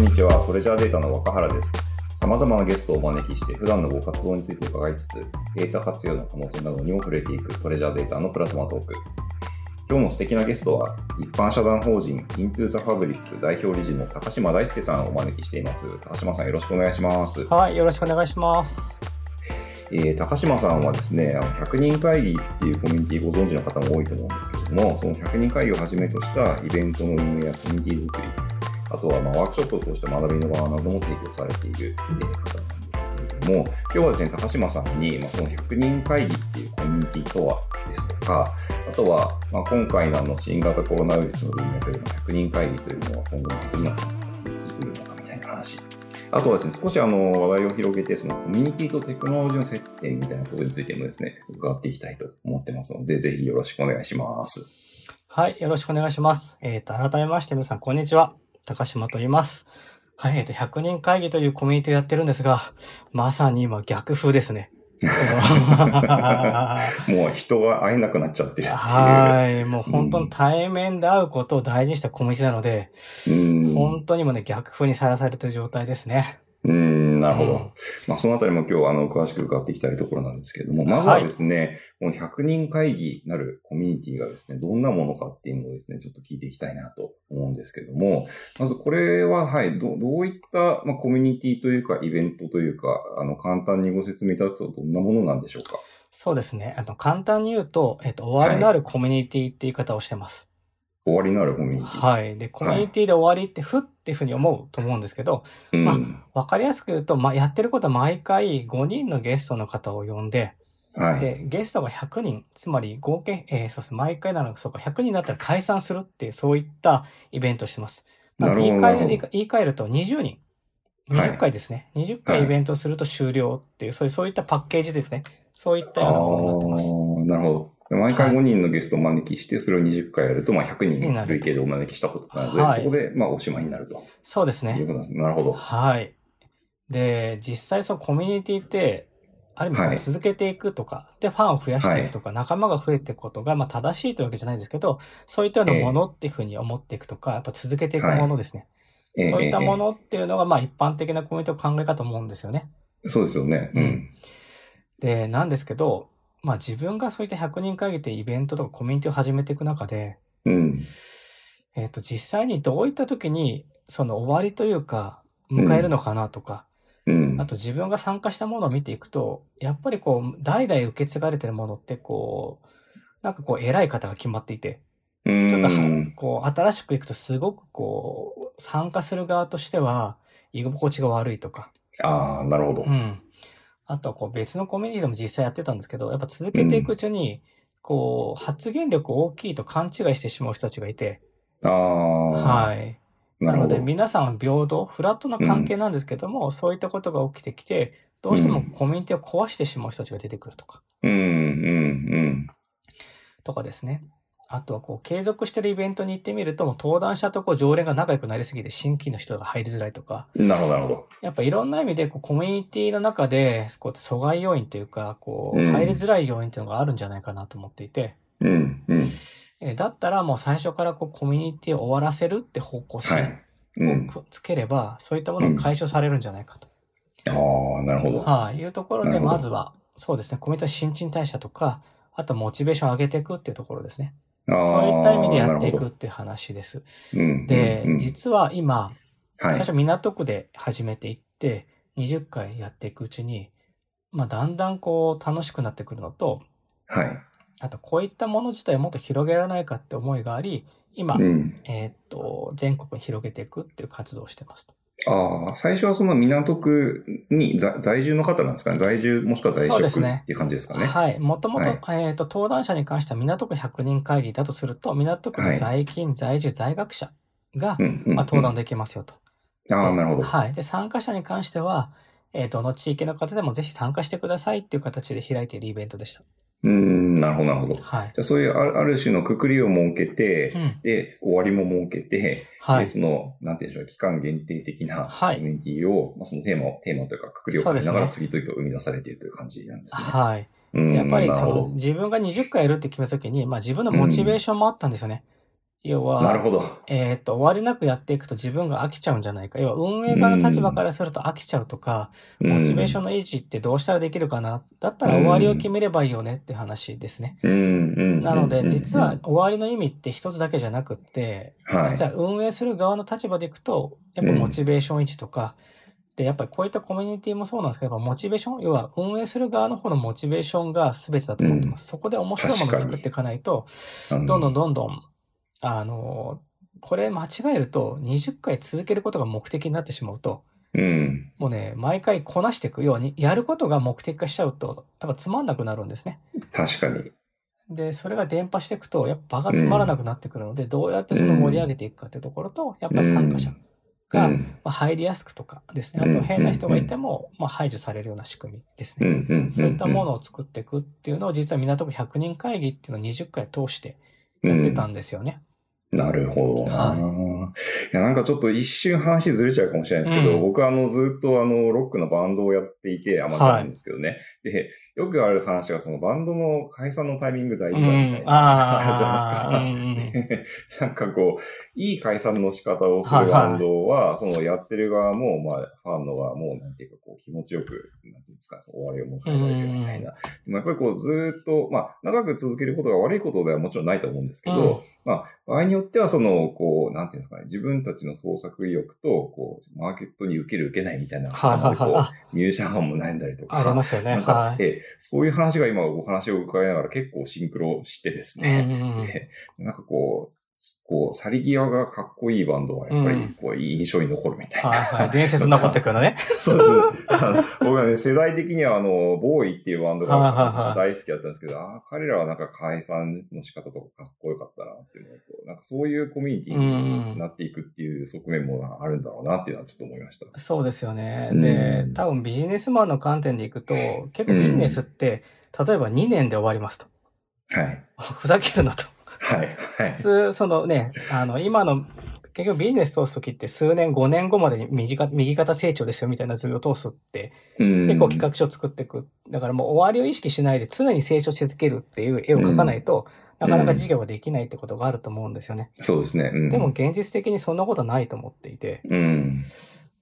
んにちは。トレジャーデータの若原です。様々なゲストをお招きして、普段のご活動について伺いつつ、データ活用の可能性などにも触れていくトレジャーデータのプラズマトーク。今日の素敵なゲストは、一般社団法人 Into the Fabric 代表理事の高島大輔さんをお招きしています。高島さん、よろしくお願いします。はい、よろしくお願いします。えー高島さんはですね、あの100人会議っていうコミュニティご存知の方も多いと思うんですけれども、その100人会議をはじめとしたイベントの運営やコミュニティ作り、あとはまあワークショップを通した学びの場なども提供されている、方なんですけれども、今日はですね、高島さんに、まあ、その100人会議っていうコミュニティとはですとか、あとは、まあ、今回のあの新型コロナウイルスの文脈での100人会議というのは今後どんなふうに生きてくるのかみたいな話。あとはですね、少しあの話題を広げて、そのコミュニティとテクノロジーの接点みたいなことについてもですね、伺っていきたいと思ってますので、ぜひよろしくお願いします。はい、よろしくお願いします。えっ、と、改めまして皆さん、こんにちは。高島と言います。はい、えっ、と、100人会議というコミュニティをやってるんですが、まさに今逆風ですね。は もう人が会えなくなっちゃってるってい、もう本当に対面で会うことを大事にしたコミュニティなので、いう。うん本当にもね、逆風にさらされている状態ですね。うん、なるほど。うんまあ、そのあたりも今日、あの、詳しく伺っていきたいところなんですけれども、まずはですね、この100人会議なるコミュニティがですね、どんなものかっていうのをですね、ちょっと聞いていきたいなと思うんですけれども、まずこれは、はい、どどういった、まあ、コミュニティというか、イベントというか、あの、簡単にご説明いただくとどんなものなんでしょうか？そうですね。あの、簡単に言うと、えっ、と、終わりのあるコミュニティって言い方をしてます。終わりのあるコミュニティ。はい。で、コミュニティで終わりって、ふっていうふうに思うと思うんですけど、うんまわかりやすく言うと、まあ、やってることは毎回5人のゲストの方を呼んで、はい。で、ゲストが100人、つまり合計、えーそうですね、毎回なのそうか、100人になったら解散するっていう、そういったイベントをしてます。なるほど言い換え言い換えると20人。はい20回ですね。20回イベントをすると終了っていう、そういう、そういったパッケージですね。そういったようなものになってます。なるほど。毎回5人のゲストをお招きして、それを20回やると、まあ、100人になる累計でお招きしたことなので、はいそこで、まあ、おしまいになるとそうですねいう。ことなんです。なるほど。はい。で、実際そのコミュニティって、ある意味続けていくとか、で、ファンを増やしていくとか、仲間が増えていくことが、まあ正しいというわけじゃないですけど、そういったようなものっていうふうに思っていくとか、やっぱ続けていくものですね。ええそういったええものっていうのが、まあ一般的なコミュニティの考え方と思うんですよね。そうですよね。うん。で、なんですけど、まあ自分がそういった100人会議ってイベントとかコミュニティを始めていく中で、うん。えっ、と、実際にどういった時に、その終わりというか、迎えるのかなとか、うん。あと自分が参加したものを見ていくと、やっぱりこう、代々受け継がれてるものってこう、なんかこう、偉い方が決まっていて、ちょっとは、こう、新しく行くとすごくこう、参加する側としては、居心地が悪いとか、ああ、なるほどう。ん。あとはこう、別のコミュニティでも実際やってたんですけど、やっぱ続けていくうちに、こう、発言力大きいと勘違いしてしまう人たちがいて、ああ、はい。なので。皆さんは平等、フラットな関係なんですけども、そういったことが起きてきて、どうしてもコミュニティを壊してしまう人たちが出てくるとか、うん、うん、とかですね。あとはこう、継続してるイベントに行ってみると、もう登壇者とこう、常連が仲良くなりすぎて新規の人が入りづらいとか、うん。なるほど、なるほど。やっぱいろんな意味でこうコミュニティの中で、こう阻害要因というか、こう、うん入りづらい要因というのがあるんじゃないかなと思っていて、うん、うん。えーだったらもう最初からこう、コミュニティを終わらせるって方向性。をつければ、そういったものが解消されるんじゃないかと。ああ、なるほど。はい、いうところで、まずは、そうですね、コミュニティの新陳代謝とか、あとモチベーションを上げていくっていうところですね。そういった意味でやっていくっていう話です。うん。で、うんうん実は今、はい最初港区で始めていって、20回やっていくうちに、まあ、だんだんこう楽しくなってくるのと、はい。あとこういったもの自体をもっと広げられないかって思いがあり、今、うん。えーっと、全国に広げていくっていう活動をしてます。ああ、最初はその港区に在在住の方なんですかね？在住もしくは在職そうですねっていう感じですかね？はい。もともと、はいえっ、と、登壇者に関しては港区100人会議だとすると、港区の在勤、在住、在学者が、うんうんまあ、登壇できますよと。ああ、でなるほど。はい。で、参加者に関しては、えーどの地域の方でもぜひ参加してくださいっていう形で開いているイベントでした。うん、なるほど、なるほど。じはい。ゃあそういうあるある種のくくりを設けて、うん。で、終わりも設けて、はいで、。その、なんていうんでしょう、期間限定的なはいコミュニティを、まあ、そのテーマを、テーマというか、くくりを変えながら次々と生み出されているという感じなんですね。はい。うんでやっぱりその。自分が20回やるって決めた時に、まあ自分のモチベーションもあったんですよね。要は、なるほど。えっ、と、終わりなくやっていくと自分が飽きちゃうんじゃないか。要は、運営側の立場からすると飽きちゃうとか、モチベーションの維持ってどうしたらできるかな。だったら終わりを決めればいいよねって話ですね。なので、実はうん終わりの意味って一つだけじゃなくって、はい実は運営する側の立場でいくと、やっぱモチベーション維持とか、で、やっぱりこういったコミュニティもそうなんですけど、やっぱモチベーション、要は運営する側の方のモチベーションが全てだと思ってます。そこで面白いものを作っていかないと、うんどんどんどんどん、あの、これ間違えると20回続けることが目的になってしまうと、うん。もうね、毎回こなしていくように、やることが目的化しちゃうと、やっぱつまんなくなるんですね。確かに。で、それが伝播していくと、やっぱ場がつまらなくなってくるので、どうやってその盛り上げていくかっていうところと、やっぱり参加者うが、ん。まあ、入りやすくとかですね。あうんと変な人がいても、まあ、排除されるような仕組みですうんね。うん。そういったものを作っていくっていうのを、実は港区100人会議っていうのを20回通してやってたんですよね。なるほどな、はい。や、なんかちょっと一瞬話ずれちゃうかもしれないですけど、うん。僕はあのずっとあのロックのバンドをやっていて、アマチュアなんですけどね。で、よくある話がそのバンドの解散のタイミング大事だみたいな、ああ、あるじゃないですか。うん。うんうんなんかこう、いい解散の仕方をするバンドは、そのやってる側も、まあ、ファンの側も、なんていうかこう、気持ちよく、なんていうんですか、終わりを迎えられるみたいな。でもやっぱりこう、ずーっと、まあ、長く続けることが悪いことではもちろんないと思うんですけど、うん。まあ、場合によっては、その、こう、なんていうんですかね、自分たちの創作意欲と、こう、マーケットに受ける受けないみたいな、はいはいはい。こあ、う、ミュージシャンも悩んだりとか。ありますよね。はい。ええそういう話が今お話を伺いながら結構シンクロしてですうんうね。んうんでなんかこう、こう、去り際がかっこいいバンドはやっぱりこう、印象に残るみたいな。はいはい。伝説に残ってくるのね。そうです。僕はね、世代的にはあの、ボーイっていうバンドが 大好きだったんですけど、ああ、彼らはなんか解散の仕方とかかっこよかったなっていうのと、なんかそういうコミュニティになっていくっていう側面もあるんだろうなっていうのはちょっと思いました。そうですよね。うんで、多分ビジネスマンの観点でいくと、結構ビジネスって、例えば2年で終わりますと。はい。ふざけるなと。はい。はい普。通、そのね、あの、今の、結局ビジネス通すときって数年、5年後までに右か右肩成長ですよみたいな図を通すって、うん結構企画書を作っていく。だからもう終わりを意識しないで常に成長し続けるっていう絵を描かないと、なかなか事業ができないってことがあると思うんですよね。そうですね。うんでも、現実的にそんなことはないと思っていて、うん。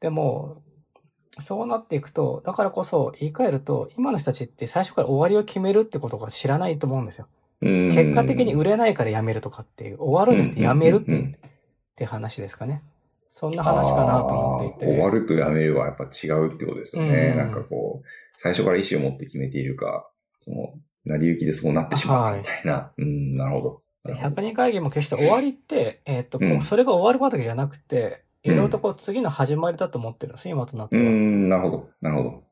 でも、そうなっていくと、だからこそ言い換えると、今の人たちって最初から終わりを決めるってことが知らないと思うんですよ。うん結果的に売れないから辞めるとかっていう、終わるんじゃなくて辞めるって話ですかね。そんな話かなと思っていて。終わるとやめるはやっぱ違うってことですよね。うんなんかこう、最初から意思を持って決めているか、その、成り行きでそうなってしまうかみたいな。うん、なるほど。でなるほど100人会議も決して終わりって、えーっと、うんそれが終わるわけじゃなくて、いろいろとこう次の始まりだと思ってるんです、今となっては。うん、なるほど。なるほど。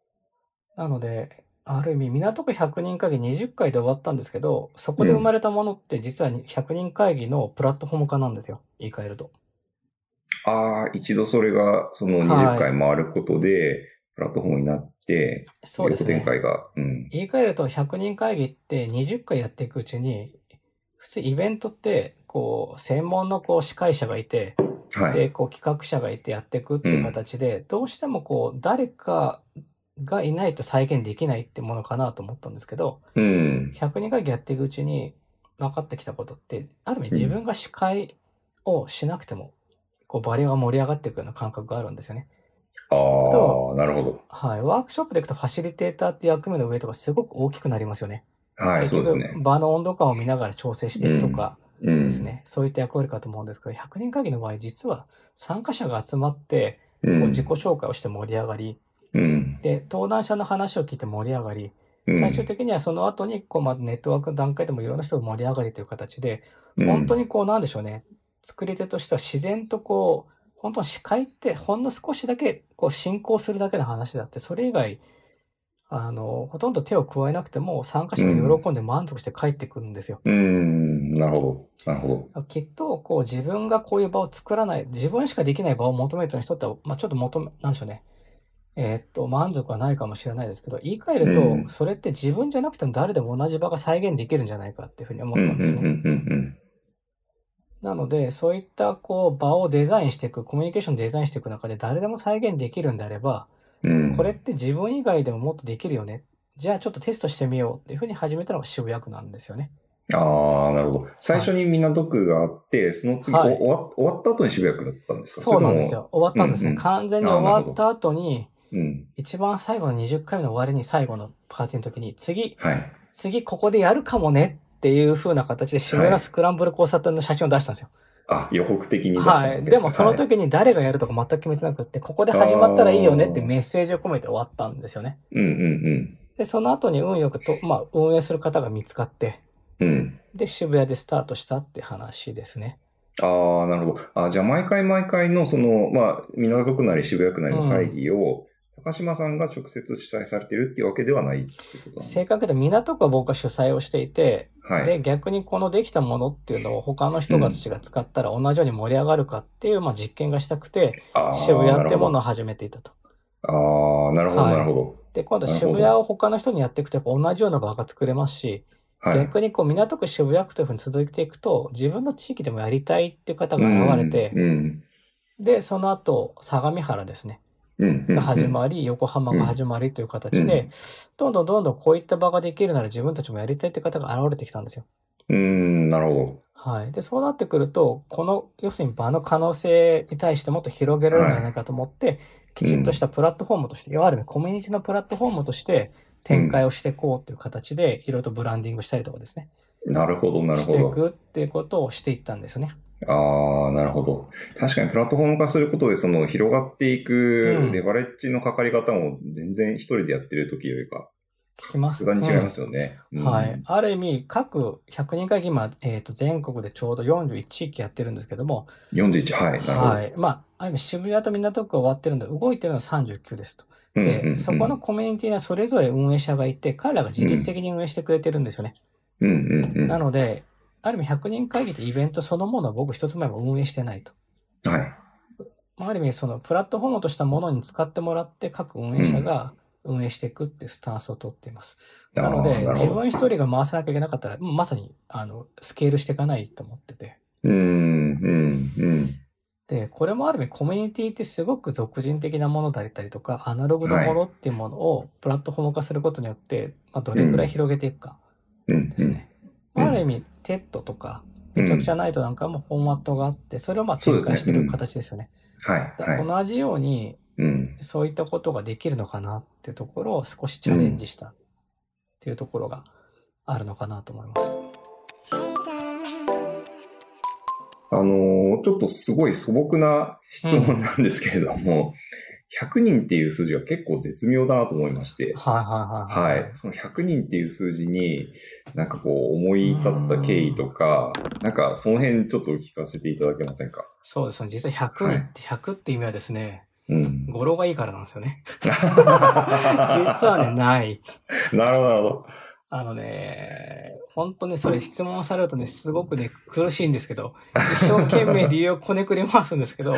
なので、ある意味、港区100人会議20回で終わったんですけど、そこで生まれたものって実は100人会議のプラットフォーム化なんですよ。言い換えると。ああ、一度それが、その20回回ることで、プラットフォームになって、そうですね横展。開が。うん。言い換えると100人会議って20回やっていくうちに、普通イベントって、こう、専門のこう司会者がいて、で、はい。こう企画者がいてやっていくっていう形で、どうしてもこう、誰かがいないと再現できないってものかなと思ったんですけど、うん。100人会議やっていくうちに分かってきたことって、ある意味自分が司会をしなくても、こう、バリアが盛り上がっていくような感覚があるんですよね。ああ、なるほど。はい。ワークショップでいくとファシリテーターって役目の上とかすごく大きくなりますよね。はい、そうですね。場の温度感を見ながら調整していくとかうん。ですね、そういった役割かと思うんですけど、100人会議の場合、実は参加者が集まって、うん。こう自己紹介をして盛り上がり、うん。で、登壇者の話を聞いて盛り上がり、うん最終的にはその後に、こう、まあ、ネットワークの段階でもいろんな人が盛り上がりという形で、うん本当にこう、なんでしょうね、作り手としては自然とこう、本当に司会ってほんの少しだけこう進行するだけの話だって、それ以外、あの、ほとんど手を加えなくても参加者が喜んで満足して帰ってくるんですよ。うん、なるほど。なるほど。きっと、こう自分がこういう場を作らない、自分しかできない場を求めてる人って、まあちょっと求め、なんでしょうね。えーっと、満足はないかもしれないですけど、言い換えると、うんそれって自分じゃなくても誰でも同じ場が再現できるんじゃないかっていうふうに思ったんですね。なので、そういったこう場をデザインしていく、コミュニケーションをデザインしていく中で誰でも再現できるんであれば、うん。これって自分以外でももっとできるよね。じゃあちょっとテストしてみようっていうふうに始めたのが渋谷区なんですよね。ああ、なるほど。最初に港区があって、その次、はいお終わ終わった後に渋谷区だったんですか？そうなんです。よ。終わった後ですね。うんうん完全に終わった後に、うん。一番最後の20回目の終わりに最後のパーティーの時に、次、はい。次ここでやるかもねっていう風な形で渋谷のスクランブル交差点の写真を出したんですよ。あ、予告的に出したはい。んですでもその時に誰がやるとか全く決めてなくって、ここで始まったらいいよねってメッセージを込めて終わったんですよね。うんうんで、その後に運よくと、まあ、運営する方が見つかって、うん。うん。で、渋谷でスタートしたって話ですね。ああ、なるほど。あじゃあ、毎回毎回の、その、まあ、港区なり渋谷区なりの会議を、高島さんが直接主催されてるっていうわけではないってことなんですか？正確で港区は僕が主催をしていて、はい。で、逆にこのできたものっていうのを他の人たちが使ったら同じように盛り上がるかっていう、まあ、実験がしたくて、渋谷ってものを始めていたと。ああ、なるほど、はいなるほで、今度なるほど渋谷を他の人にやっていくとやっぱ同じような場が作れますし、ど。はい。逆にこう港区渋谷区というふうに続いていくと、自分の地域でもやりたいっていう方が現れて、うん、うんで、その後、相模原ですね。が始まり、横浜が始まりという形で、うんどんどんどんどんこういった場ができるなら自分たちもやりたいって方が現れてきたんですよ。うん、なるほはい。で、そうなってくると、この、要するに場の可能性に対してもっと広げられるんじゃないかと思って、きちっとしたプラットフォームとして、いわゆるコミュニティのプラットフォームとして展開をしていこうという形で、いろいろとブランディングしたりとかですね、ど。なるほど、なるしていほど。くっていうことをしていったんですね。ああ、なるほど。確かにプラットフォーム化することで、その広がっていうんくレバレッジのかかり方も全然一人でやってる時よりか、聞きます。に違いますよね。うんはい。。ある意味、各100人会議、今、えっ、と、全国でちょうど41地域やってるんですけども、41、はい、なるほど。はい。まあ、ある意味渋谷と港区が終わってるんで、動いてるのは39ですと。で、うんうんうんそこのコミュニティにはそれぞれ運営者がいて、彼らが自律的に運営してくれてるんですよね。うんうんうん。なので、ある意味100人会議ってイベントそのものは僕一つ前も運営してないと。はい。まあ、ある意味、そのプラットフォームとしたものに使ってもらって、各運営者が運営していくっていうスタンスを取っています。なので、自。分一人が回さなきゃいけなかったら、まさに、あの、スケールしていかないと思ってて。うん、うん、うん。で、これもある意味コミュニティってすごく属人的なものだったりとか、アナログのものっていうものをプラットフォーム化することによって、まあ、どれくらい広げていくかうん、ですね。うんまあある意味、 TED とか、ペチャクチャナイトなんかもフォーマットがあって、それをまあ展開している形ですよね。はい、だはい。同じように、うん。そういったことができるのかなっていうところを少しチャレンジしたっていうところがあるのかなと思います。あのーちょっとすごい素朴な質問なんですけれども、100人っていう数字が結構絶妙だなと思いまして、はいはいはいはい。その100人っていう数字に、なんかこう、思い至った経緯とか、なんかその辺ちょっと聞かせていただけませんか？そうですね。実は100人って、100って意味はですね、うん。語呂がいいからなんですよね。実はね、ない。なるほど、なるほど。あのね、本当にそれ質問されるとね、すごくね、苦しいんですけど、一生懸命理由をこねくり回すんですけど、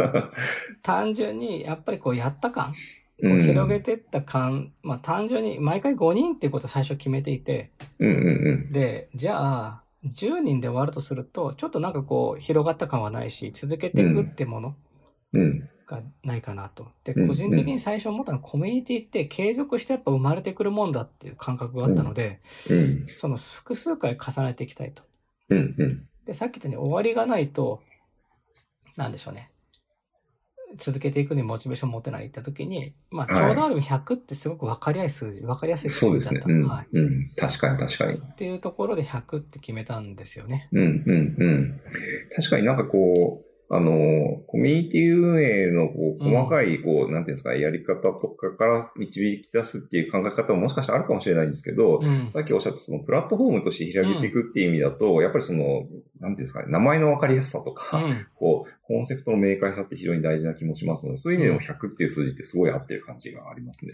単純にやっぱりこうやった感、こううん広げてった感、まあ単純に毎回5人っていうことを最初決めていて、うんうんうん。で、じゃあ、10人で終わるとすると、ちょっとなんかこう広がった感はないし、続けていくってものうん。がないかなと。で、うん個人的に最初思ったのはコミュニティって継続してやっぱ生まれてくるもんだっていう感覚があったので、うん。その複数回重ねていきたいと。うんうん。で、さっき言ったように終わりがないと、なんでしょうね。続けていくにモチベーション持てないって時に、まあ、はいちょうどある意味100ってすごく分かりやすい数字、分かりやすい数そうですね。字だった。うん。はい。うん。確かに確かに。っていうところで100って決めたんですよね。うんうんうん。確かになんかこう、あの、コミュニティ運営のこううん細かい、こう、なんていうんですか、やり方とかから導き出すっていう考え方ももしかしたらあるかもしれないんですけど、うん。さっきおっしゃったそのプラットフォームとして広げていくっていう意味だと、やっぱりその、なんていうんですかね、名前のわかりやすさとか、うん。こう、コンセプトの明快さって非常に大事な気もしますので、そういう意味でも100っていう数字ってすごい合ってる感じがありますね。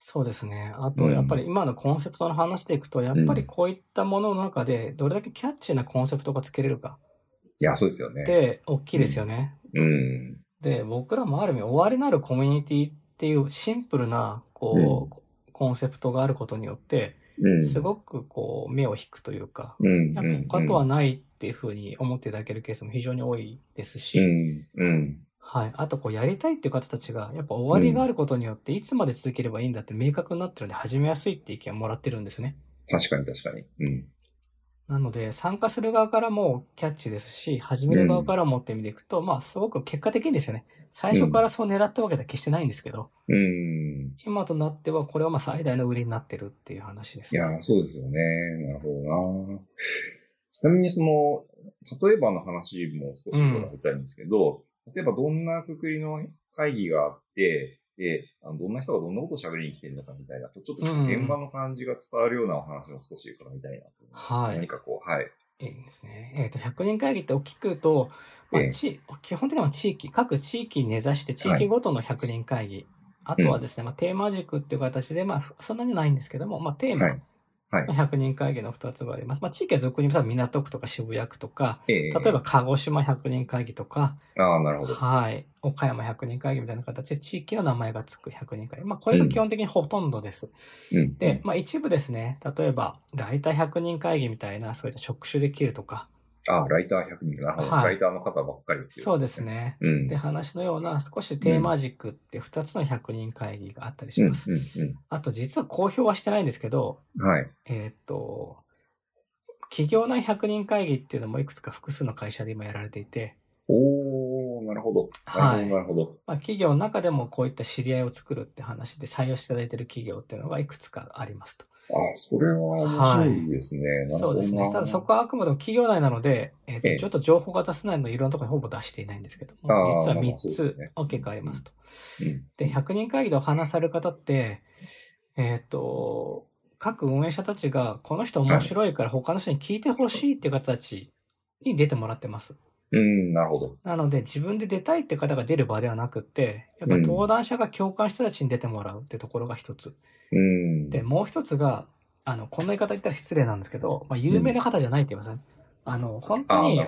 そうですね。あと、うんやっぱり今のコンセプトの話でいくと、やっぱりこういったものの中で、どれだけキャッチーなコンセプトがつけれるかいや、そうですよねっ。て、大きいですよね。うん。で、僕らもある意味、終わりなるコミュニティっていうシンプルな、こう、コンセプトがあることによって、うん。すごくこう、目を引くというか、うん。やっぱ他とはないっていうふうに思っていただけるケースも非常に多いですし、うん。うん。はい。あと、こう、やりたいっていう方たちが、やっぱ終わりがあることによって、いつまで続ければいいんだって明確になってるんで、始めやすいって意見をもらってるんですね。確かに確かに。うん。なので、参加する側からもキャッチですし、始める側からもって意味でいくと、まあ、すごく結果的にですよね。最初からそう狙ったわけでは決してないんですけど、うん。今となってはこれはまあ最大の売りになってるっていう話ですね。いや、そうですよね。なるほどな。ちなみにその、例えばの話も少し伺いたいんですけど、例えばどんなくくりの会議があって、で、あのどんな人がどんなことを喋りに来てるのかみたいなと、ちょっとうん現場の感じが伝わるようなお話を少し伺いたいなと思います。はい何かこう、はい。いいですね。えっ、と、100人会議って大きくと、まあええち基本的には地域、各地域に根ざして地域ごとの100人会議。あとはですね、まあ、テーマ軸っていう形で、まあ、ふそんなにないんですけども、まあ、テーマ、はいはいまあ100人会議の2つがあります。まあ、地域は俗に言うと港区とか渋谷区とか、ええ例えば鹿児島100人会議とか、ああ、なるほど。はい、岡山100人会議みたいな形で地域の名前がつく100人会議。まあ、これが基本的にほとんどです。うん。で、まあ、一部ですね、例えば、ライター100人会議みたいな、そういった職種できるとか、ああ、ライター100人。なるほど。はいライターの方ばっかりっていそうです。ね。うん。で、話のような少しテーマ軸って2つの100人会議があったりしうん、ます。うん、うあと、実は公表はしてないんですけど、ん。はい。えーっと、企業内100人会議っていうのもいくつか複数の会社で今やられていて、おー、なるほど。なるほど、なるほど。まあ、企業の中でもこういった知り合いを作るって話で採用していただいている企業っていうのがいくつかありますと。ああ、それは面白いですね。なるほどなそうですね。ただそこはあくまでも企業内なので、えーちょっと情報が出せないのでいろんなところにほぼ出していないんですけども、実はまあまあ3つそうですね大きくありますと。うん。で、100人会議でお話しされる方って、えっ、と、各運営者たちが、この人面白いから他の人に聞いてほしいっていう方たちに出てもらってます。うん、なるほど。なので、自分で出たいって方が出る場ではなくって、やっぱり登壇者が共感した人たちに出てもらうってところが一つ。うん。で、もう一つが、あの、こんな言い方言ったら失礼なんですけど、まあ、有名な方じゃないって言いますね。あの、本当に。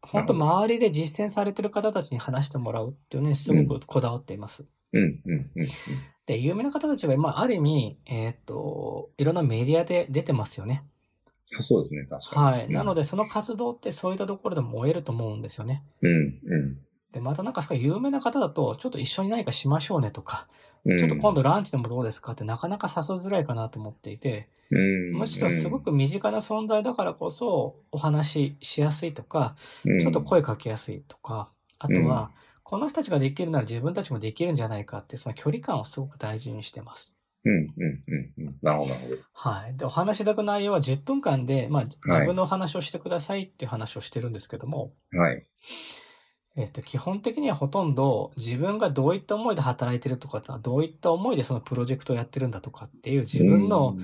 本当周りで実践されてる方たちに話してもらうっていうね、すごくこだわっています。うん、うん、で、有名な方たちは、まあ、ある意味、えーっと、いろんなメディアで出てますよね。あそうですね、確かに。はい。なので、で、その活動ってそういったところでも燃えると思うんですよね。うん、うんで、またなんかすごい有名な方だと、ちょっと一緒に何かしましょうねとか、うん。ちょっと今度ランチでもどうですかってなかなか誘いづらいかなと思っていて、うん、むしろすごく身近な存在だからこそお話ししやすいとか、うん、ちょっと声かけやすいとか、あとは、この人たちができるなら自分たちもできるんじゃないかって、その距離感をすごく大事にしてます。うん、うん、うんうん。なるほど、なるほど。はい。で、お話しいただく内容は10分間で、まあ、自分のお話をしてくださいっていう話をしてるんですけども、はい。えっと、基本的にはほとんど自分がどういった思いで働いてるとか、どういった思いでそのプロジェクトをやってるんだとかっていう自分の、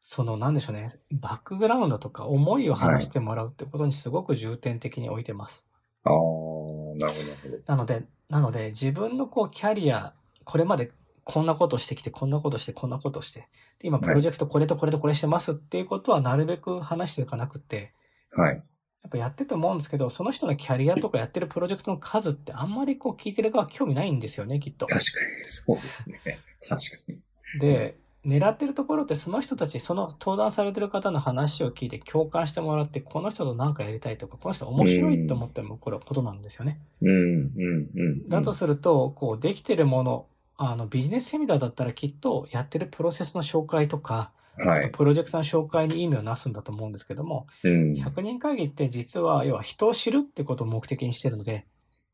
その、なんでしょうね、バックグラウンドとか思いを話してもらうってことにすごく重点的に置いてます。ああ、なるほど、なるほど。なので、なので、自分のこう、キャリア、これまでこんなことしてきて、こんなことして、こんなことして、で、今、プロジェクトこれとこれとこれしてますっていうことはなるべく話していかなくて、はい。やっぱやってて思うんですけど、その人のキャリアとかやってるプロジェクトの数ってあんまりこう聞いてる側興味ないんですよね、きっと。確かに、そうですね。確かに。で、狙ってるところってその人たち、その登壇されてる方の話を聞いて共感してもらって、この人と何かやりたいとか、この人面白いと思ってもこれはことなんですよね。うん、うん、うん。だとすると、こう、できてるもの、あの、ビジネスセミナーだったらきっとやってるプロセスの紹介とか、はい。プロジェクトの紹介に意味をなすんだと思うんですけども、うん。100人会議って実は、要は人を知るってことを目的にしてるので、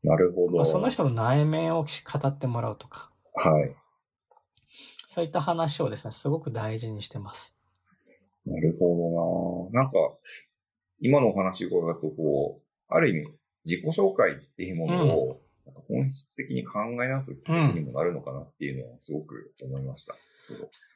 なるほど。まあ、その人の内面を語ってもらうとか、はい。そういった話をですね、すごく大事にしてます。なるほどな。なんか、今のお話を伺うと、こう、ある意味、自己紹介っていうものを、本質的に考え直すきっかけにもなるのかなっていうのはすごく思いました。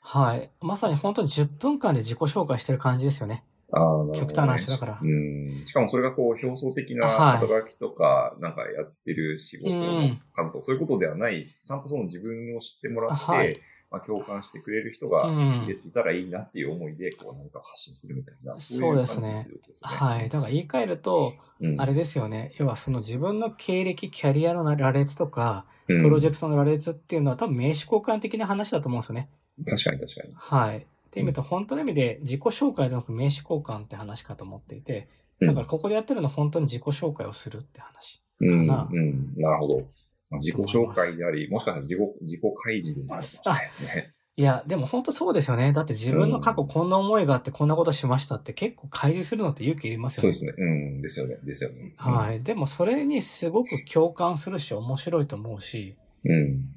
はい。まさに本当に10分間で自己紹介してる感じですよね。あね。極端な話だからうん。しかもそれがこう、表層的なはい肩書きとか、なんかやってる仕事うのん数とか、そういうことではない、ちゃんとその自分を知ってもらって、はいまあ、共感してくれる人がうんいたらいいなっていう思いで、こう何かを発信するみたいな、そうですねい感じってことですね。はい。だから言い換えると、うんあれですよね。要はその自分の経歴、キャリアの羅列とか、うんプロジェクトの羅列っていうのは多分名刺交換的な話だと思うんですよね。確かに確かに。はい。っていう意味と、本当の意味で自己紹介じゃなく名刺交換って話かと思っていて、うんだからここでやってるのは本当に自己紹介をするって話。うん、かなうん、なるほど。まあ自己紹介であり、もしかしたら自己、自己開示でもあるかもしですね。いや、でも本当そうですよね。だって自分の過去こんな思いがあってこんなことしましたって結構開示するのって勇気いりますよね。そうですね。うん。ですよね。ですよね。はい。でもそれにすごく共感するし面白いと思うし、うん。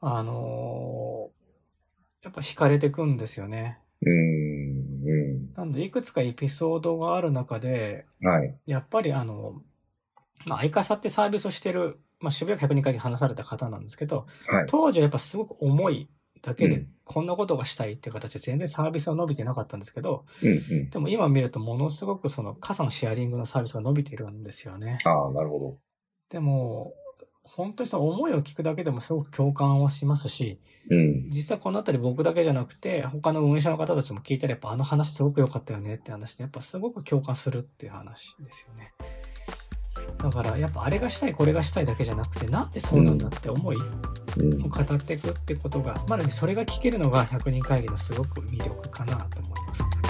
あのーやっぱ惹かれてくんですよね。うん。なので、いくつかエピソードがある中で、うん。はい。やっぱりあの、まあ、アイカサってサービスをしてる、まあ、渋谷102回に話された方なんですけど、はい。当時はやっぱすごく重いだけでうん、こんなことがしたいっていう形で全然サービスは伸びてなかったんですけど、うん。うん。でも今見るとものすごくその傘のシェアリングのサービスが伸びているんですよね。ああ、なるほど。でも、本当にその思いを聞くだけでもすごく共感はしますし、うん。実はこのあたり僕だけじゃなくて、他の運営者の方たちも聞いたらやっぱあの話すごく良かったよねって話で、やっぱすごく共感するっていう話ですよね。だからやっぱあれがしたい、これがしたいだけじゃなくて、なんでそうなんだって思いをうん。語っていくってことが、まだにそれが聞けるのが100人会議のすごく魅力かなと思います。